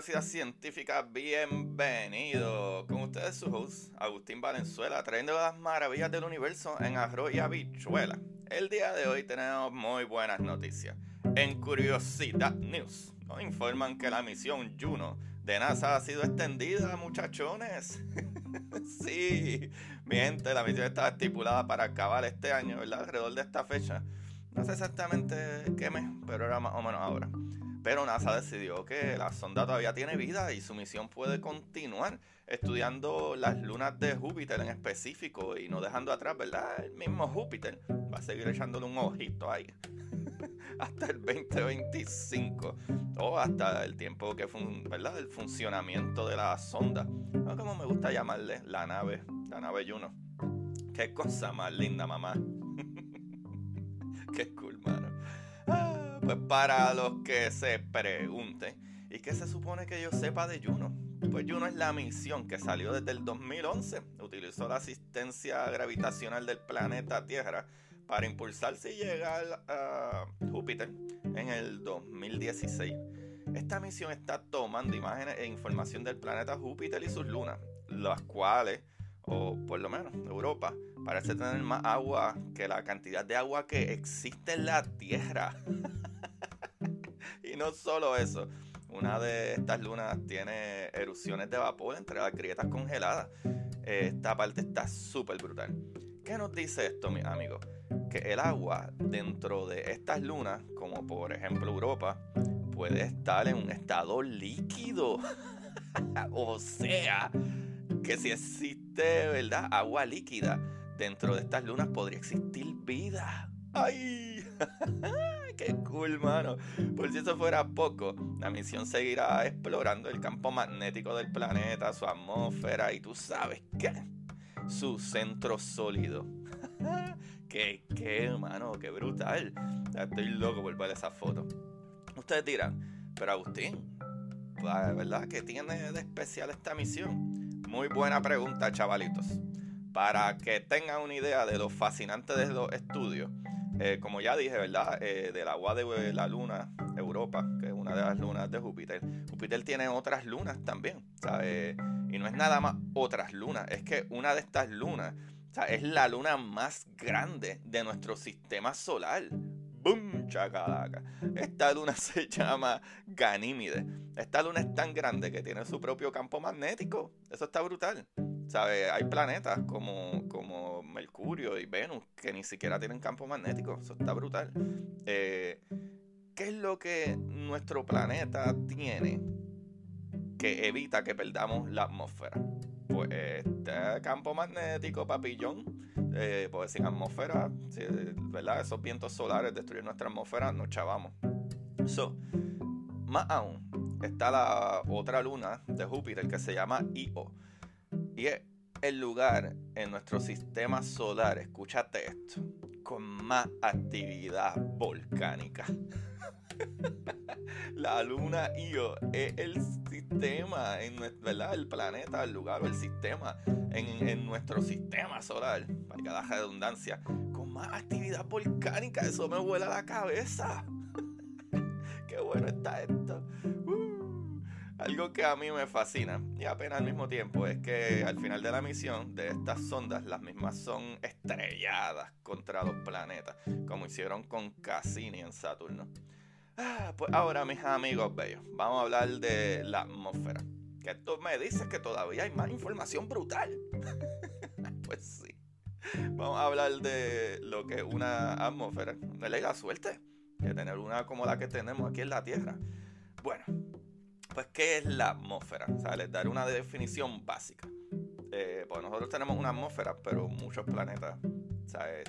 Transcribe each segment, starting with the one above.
Curiosidad Científica, bienvenido. Con ustedes su host, Agustín Valenzuela, trayendo las maravillas del universo en arroz y habichuela. El día de hoy tenemos muy buenas noticias. En Curiosidad News nos informan que la misión Juno de NASA ha sido extendida, muchachones. sí, mi gente, la misión estaba estipulada para acabar este año, ¿verdad? Alrededor de esta fecha. No sé exactamente qué mes, pero era más o menos ahora. Pero NASA decidió que la sonda todavía tiene vida y su misión puede continuar estudiando las lunas de Júpiter en específico y no dejando atrás, ¿verdad? El mismo Júpiter va a seguir echándole un ojito ahí hasta el 2025 o hasta el tiempo que fun ¿verdad? el funcionamiento de la sonda, ¿no? como me gusta llamarle la nave, la nave Juno. Qué cosa más linda, mamá. Qué cool, mano. Pues para los que se pregunten, ¿y qué se supone que yo sepa de Juno? Pues Juno es la misión que salió desde el 2011. Utilizó la asistencia gravitacional del planeta Tierra para impulsarse y llegar a Júpiter en el 2016. Esta misión está tomando imágenes e información del planeta Júpiter y sus lunas, las cuales, o por lo menos Europa, parece tener más agua que la cantidad de agua que existe en la Tierra. no solo eso, una de estas lunas tiene erupciones de vapor entre las grietas congeladas. Esta parte está súper brutal. ¿Qué nos dice esto, mis amigos? Que el agua dentro de estas lunas, como por ejemplo Europa, puede estar en un estado líquido. o sea, que si existe, ¿verdad? Agua líquida dentro de estas lunas podría existir vida. ¡Ay! ¡Qué cool, mano! Por si eso fuera poco, la misión seguirá explorando el campo magnético del planeta, su atmósfera y tú sabes qué, su centro sólido. ¡Qué, qué, mano! ¡Qué brutal! Estoy loco por ver esa foto. Ustedes dirán, pero Agustín, ¿verdad? ¿Qué tiene de especial esta misión? Muy buena pregunta, chavalitos. Para que tengan una idea de lo fascinante de los estudios, eh, como ya dije, ¿verdad? Eh, del agua de la luna, Europa, que es una de las lunas de Júpiter. Júpiter tiene otras lunas también, ¿sabes? Y no es nada más otras lunas, es que una de estas lunas o sea, es la luna más grande de nuestro sistema solar. ¡Bum! Chacalaca. Esta luna se llama Ganímide. Esta luna es tan grande que tiene su propio campo magnético. Eso está brutal. ¿Sabe? Hay planetas como, como Mercurio y Venus que ni siquiera tienen campo magnético. Eso está brutal. Eh, ¿Qué es lo que nuestro planeta tiene que evita que perdamos la atmósfera? Pues este campo magnético, papillón. Eh, pues atmósfera, ¿verdad? Esos vientos solares destruyen nuestra atmósfera, nos chavamos. So, más aún, está la otra luna de Júpiter que se llama Io. Y es el lugar en nuestro sistema solar, escúchate esto, con más actividad volcánica. la luna Io es el sistema, en, ¿verdad? El planeta, el lugar o el sistema en, en nuestro sistema solar, para cada redundancia, con más actividad volcánica. Eso me vuela la cabeza. Qué bueno está esto. Algo que a mí me fascina y apenas al mismo tiempo es que al final de la misión de estas sondas, las mismas son estrelladas contra los planetas, como hicieron con Cassini en Saturno. Ah, pues ahora, mis amigos bellos, vamos a hablar de la atmósfera. Que tú me dices que todavía hay más información brutal. pues sí. Vamos a hablar de lo que es una atmósfera. No le la suerte de tener una como la que tenemos aquí en la Tierra. Bueno, pues ¿qué es la atmósfera? O sea, les daré una definición básica. Eh, pues nosotros tenemos una atmósfera, pero muchos planetas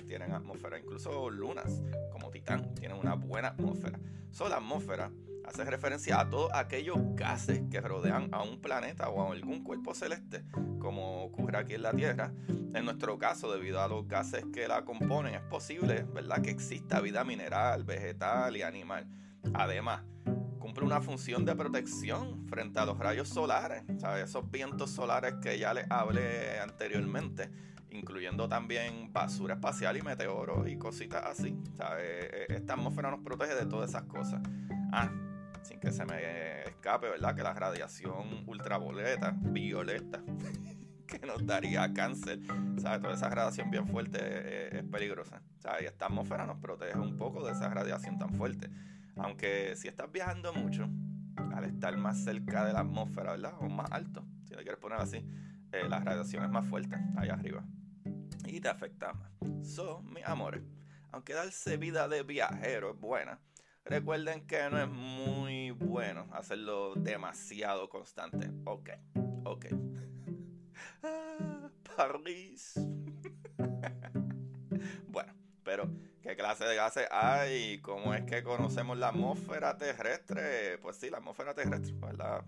tienen atmósfera. Incluso lunas, como Titán, tienen una buena atmósfera. So, la atmósfera hace referencia a todos aquellos gases que rodean a un planeta o a algún cuerpo celeste, como ocurre aquí en la Tierra. En nuestro caso, debido a los gases que la componen, es posible, ¿verdad?, que exista vida mineral, vegetal y animal. Además, cumple una función de protección frente a los rayos solares, ¿sabes? esos vientos solares que ya les hablé anteriormente, incluyendo también basura espacial y meteoros y cositas así. ¿sabes? E, e, esta atmósfera nos protege de todas esas cosas. Ah, sin que se me escape, ¿verdad? Que la radiación ultravioleta, violeta, que nos daría cáncer, ¿sabes? Toda esa radiación bien fuerte es, peligrosa. ¿sabes? Y esta atmósfera nos protege un poco de esa radiación tan fuerte. Aunque si estás viajando mucho, al estar más cerca de la atmósfera, ¿verdad? O más alto, si lo quieres poner así, eh, la radiación es más fuerte allá arriba. Y te afecta más. So, mis amores, aunque darse vida de viajero es buena, recuerden que no es muy bueno hacerlo demasiado constante. Ok, ok. Ah, París. bueno, pero ¿Qué clase de gases hay? ¿Cómo es que conocemos la atmósfera terrestre? Pues sí, la atmósfera terrestre, ¿verdad?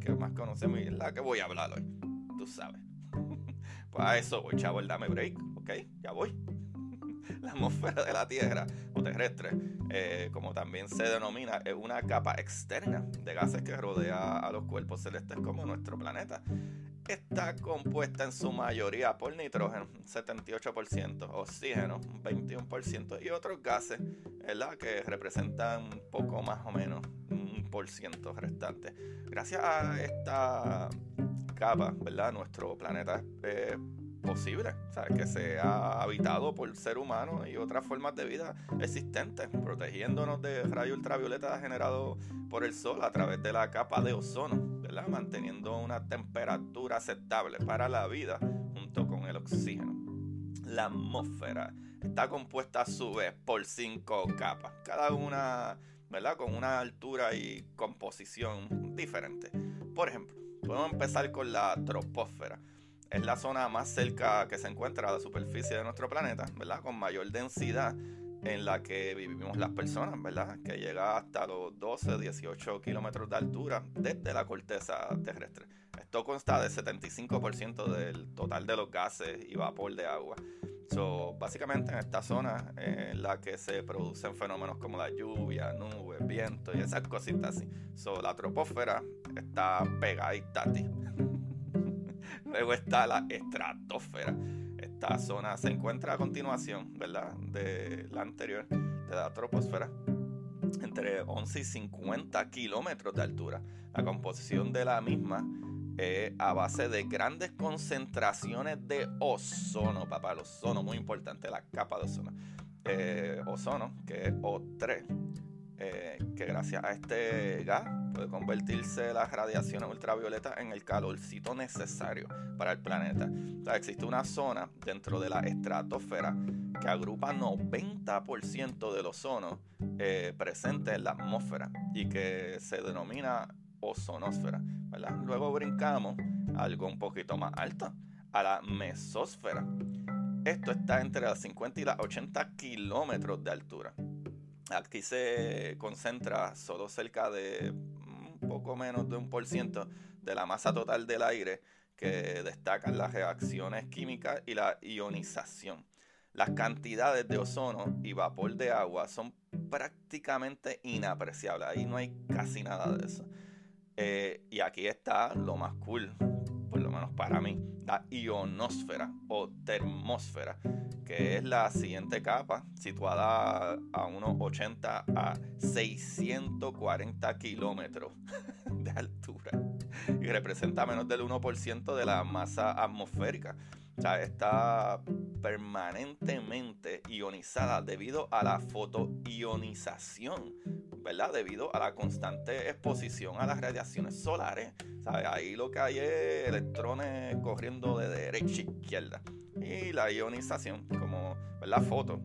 Que más conocemos y es la que voy a hablar hoy. Tú sabes. pues a eso voy, chavo, dame break, ¿ok? Ya voy. la atmósfera de la Tierra o terrestre, eh, como también se denomina, es una capa externa de gases que rodea a los cuerpos celestes como nuestro planeta está compuesta en su mayoría por nitrógeno, 78%, oxígeno, 21% y otros gases, ¿verdad? Que representan un poco más o menos un por ciento restante. Gracias a esta capa, ¿verdad? Nuestro planeta es posible, ¿sabes? que sea habitado por ser humano y otras formas de vida existentes, protegiéndonos de rayos ultravioleta generados por el sol a través de la capa de ozono, manteniendo una temperatura aceptable para la vida junto con el oxígeno. La atmósfera está compuesta a su vez por cinco capas, cada una ¿verdad? con una altura y composición diferente. Por ejemplo, podemos empezar con la troposfera es la zona más cerca que se encuentra a la superficie de nuestro planeta, ¿verdad? Con mayor densidad en la que vivimos las personas, ¿verdad? Que llega hasta los 12, 18 kilómetros de altura desde la corteza terrestre. Esto consta de 75% del total de los gases y vapor de agua. So, básicamente en esta zona en la que se producen fenómenos como la lluvia, nubes, viento y esas cositas así. So, la troposfera está pegadita a ti. Luego está la estratosfera. Esta zona se encuentra a continuación, ¿verdad? De la anterior, de la troposfera, entre 11 y 50 kilómetros de altura. La composición de la misma es a base de grandes concentraciones de ozono, papá. El ozono, muy importante, la capa de ozono. Eh, ozono, que es O3 eh, que gracias a este gas puede convertirse la radiación ultravioleta en el calorcito necesario para el planeta. existe una zona dentro de la estratosfera que agrupa 90% del ozono eh, presente en la atmósfera y que se denomina ozonosfera. Luego brincamos algo un poquito más alto, a la mesósfera. Esto está entre las 50 y las 80 kilómetros de altura. Aquí se concentra solo cerca de poco menos de un por ciento de la masa total del aire que destacan las reacciones químicas y la ionización. Las cantidades de ozono y vapor de agua son prácticamente inapreciables. Ahí no hay casi nada de eso. Eh, y aquí está lo más cool, por lo menos para mí, la ionosfera o termósfera, que es la siguiente capa, situada a unos 80 a 640 kilómetros de altura y representa menos del 1% de la masa atmosférica. O está permanentemente ionizada debido a la fotoionización, ¿verdad? Debido a la constante exposición a las radiaciones solares. ¿sabes? Ahí lo que hay es electrones corriendo de derecha a izquierda. Y la ionización, como la foto,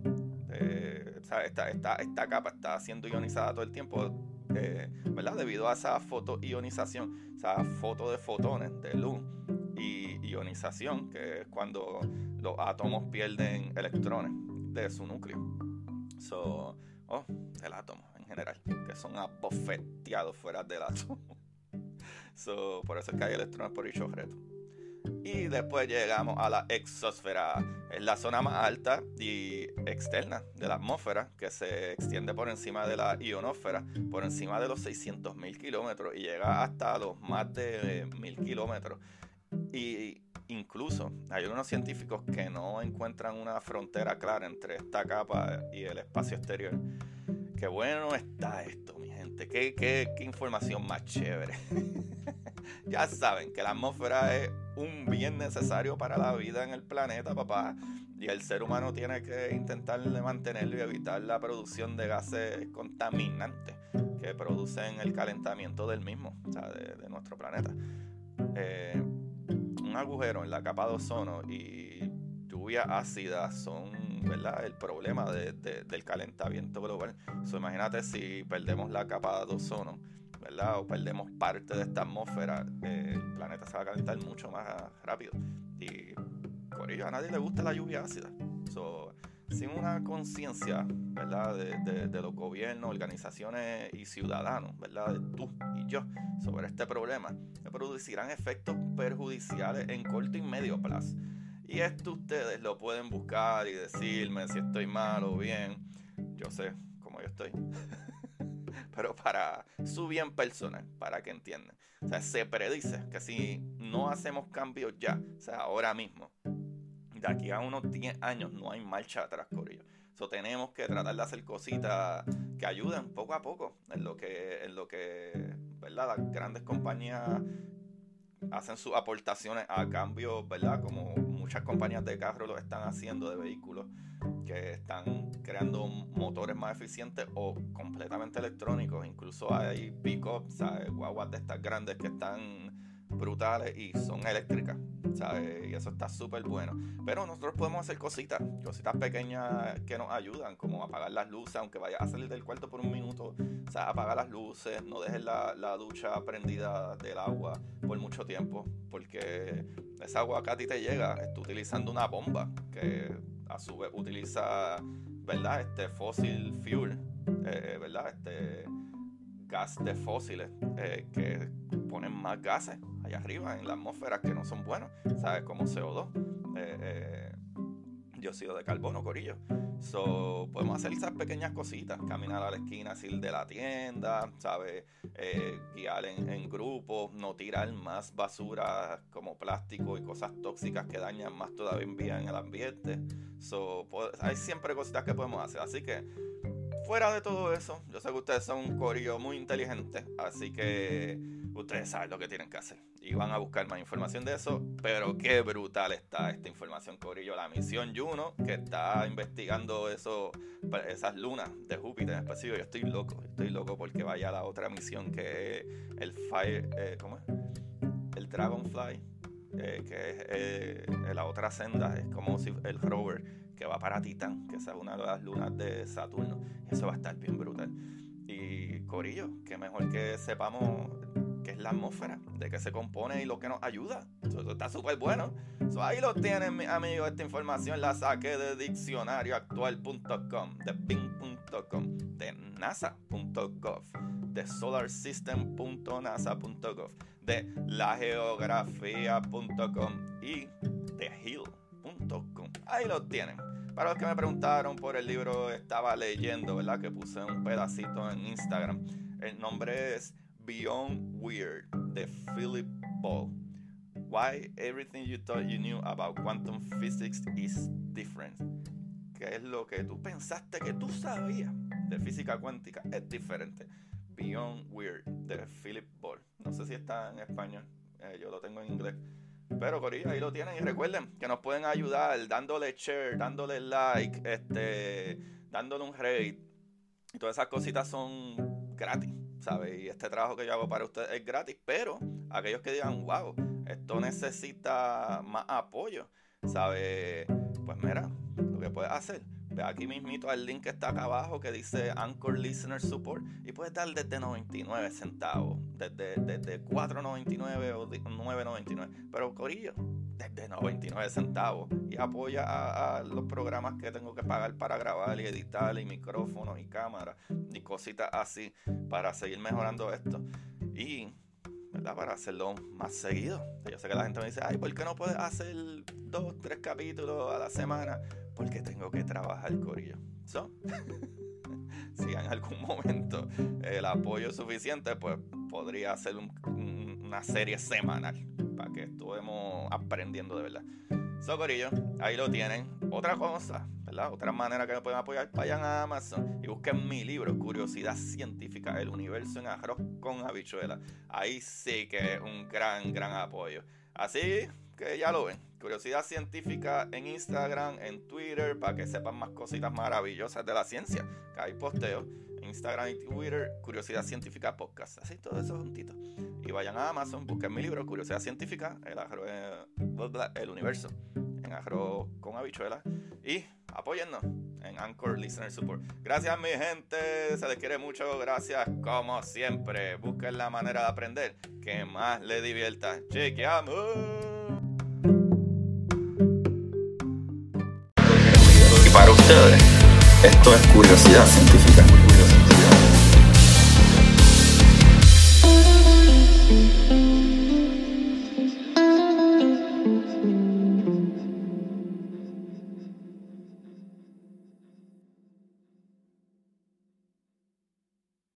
eh, esta, esta, esta, capa está siendo ionizada todo el tiempo, eh, ¿verdad? Debido a esa fotoionización, esa foto de fotones, de luz y ionización, que es cuando los átomos pierden electrones de su núcleo. So, oh, el átomo en general, que son abofeteados fuera del átomo. Por eso es hay electrones por dicho objeto. Y después llegamos a la exosfera, es la zona más alta y externa de la atmósfera que se extiende por encima de la ionosfera, por encima de los 600.000 kilómetros y llega hasta los más de 1.000 kilómetros. Y incluso hay unos científicos que no encuentran una frontera clara entre esta capa y el espacio exterior. Qué bueno está esto, mi gente. Qué, qué, qué información más chévere. ya saben que la atmósfera es un bien necesario para la vida en el planeta, papá. Y el ser humano tiene que intentar mantenerlo y evitar la producción de gases contaminantes que producen el calentamiento del mismo, o sea, de, nuestro planeta. Eh, un agujero en la capa de ozono y lluvia ácida son ¿verdad? el problema del calentamiento global. So, imagínate si perdemos la capa de ozono ¿verdad? o perdemos parte de esta atmósfera, eh, el planeta se va a calentar mucho más rápido. Y por ello a nadie le gusta la lluvia ácida. So, sin una conciencia, ¿verdad? De, de, los gobiernos, organizaciones y ciudadanos, ¿verdad? De tú y yo sobre este problema, se producirán efectos perjudiciales en corto y medio plazo. Y esto ustedes lo pueden buscar y decirme si estoy mal o bien. Yo sé cómo yo estoy. Pero para su bien personal, para que entiendan. O sea, se predice que si no hacemos cambios ya, o sea, ahora mismo, de aquí a unos 10 años no hay marcha atrás, Corillo. So, tenemos que tratar de hacer cositas que ayuden poco a poco en lo que, en lo que ¿verdad? las grandes compañías hacen sus aportaciones a cambio, ¿verdad? Como muchas compañías de carro lo están haciendo de vehículos que están creando motores más eficientes o completamente electrónicos. Incluso hay pick-ups, guaguas de estas grandes que están brutales y son eléctricas. Y eso está súper bueno. Pero nosotros podemos hacer cositas, cositas pequeñas que nos ayudan, como apagar las luces, aunque vayas a salir del cuarto por un minuto. O apagar las luces, no dejes la, la ducha prendida del agua por mucho tiempo, porque esa agua que a ti te llega, está utilizando una bomba que a su vez utiliza, ¿verdad? Este fósil fuel, eh, ¿verdad? Este gas de fósiles eh, que ponen más gases allá arriba en la atmósfera que no son buenos, ¿sabes? Como CO2, eh, eh, dióxido de carbono, corillo. So, podemos hacer esas pequeñas cositas, caminar a la esquina, ir de la tienda, ¿sabes? Guiar en, en grupos, no tirar más basura como plástico y cosas tóxicas que dañan más todavía en el ambiente. So, hay siempre cositas que podemos hacer, así que fuera de todo eso, yo sé que ustedes son un corillo muy inteligente, así que ustedes saben lo que tienen que hacer. Y van a buscar más información de eso. Pero qué brutal está esta información, Corillo. La misión Juno, que está investigando eso, esas lunas de Júpiter en específico. Yo estoy loco, estoy loco porque vaya la otra misión que es el Fire. Eh, ¿Cómo es? El Dragonfly. Eh, que es eh, la otra senda, es como si el rover que va para Titán, que es una de las lunas de Saturno. Eso va a estar bien brutal. Y Corillo, que mejor que sepamos qué es la atmósfera, de qué se compone y lo que nos ayuda. Eso, está súper bueno. ahí lo tienen, mis amigos. Esta información la saqué de diccionarioactual.com, de bing.com, de nasa.gov, de solarsystem.nasa.gov, de lageografía.com y de Ahí lo tienen. Para los que me preguntaron por el libro, estaba leyendo, ¿verdad? Que puse un pedacito en Instagram. El nombre es Beyond Weird de Philip Ball. Why everything you thought you knew about quantum physics is different. ¿Qué es lo que tú pensaste que tú sabías de física cuántica? Es diferente. Beyond Weird de Philip Ball. No sé si está en español. Eh, yo lo tengo en inglés. Pero Corillo, ahí lo tienen y recuerden que nos pueden ayudar dándole share, dándole like, este, dándole un rate. Y todas esas cositas son gratis, ¿sabes? Y este trabajo que yo hago para ustedes es gratis, pero aquellos que digan, wow, esto necesita más apoyo, ¿sabes? Pues mira, lo que puedes hacer Ve aquí mismito al link que está acá abajo que dice Anchor Listener Support y puedes dar desde 99 centavos, desde, desde 4.99 o 9.99, pero Corillo, desde 99 centavos y apoya a, los programas que tengo que pagar para grabar y editar y micrófonos y cámaras y cositas así para seguir mejorando esto y ¿verdad? Para hacerlo más seguido. Yo sé que la gente me dice, ay, ¿por qué no puedes hacer dos, tres capítulos a la semana? Porque tengo que trabajar, Corillo. So, si en algún momento el apoyo es suficiente, pues podría hacer una serie semanal para que estuvemos aprendiendo de verdad. So, Corillo, ahí lo tienen. Otra cosa, ¿verdad? Otra manera que me pueden apoyar, vayan a Amazon y busquen mi libro, Curiosidad Científica, el universo en arroz con habichuela. Ahí sí que es un gran, gran apoyo. Así que ya lo ven. Curiosidad científica en Instagram, en Twitter, para que sepan más cositas maravillosas de la ciencia. Que hay posteos Instagram y Twitter, Curiosidad Científica Podcast. Así todo eso juntito. Y vayan a Amazon, busquen mi libro, Curiosidad Científica, el, eh, el universo en arroz con habichuelas. Y apóyennos en Anchor Listener Support. Gracias, mi gente. Se les quiere mucho. Gracias, como siempre. Busquen la manera de aprender que más les divierta. Chequeamos. Y para ustedes, esto es curiosidad científica.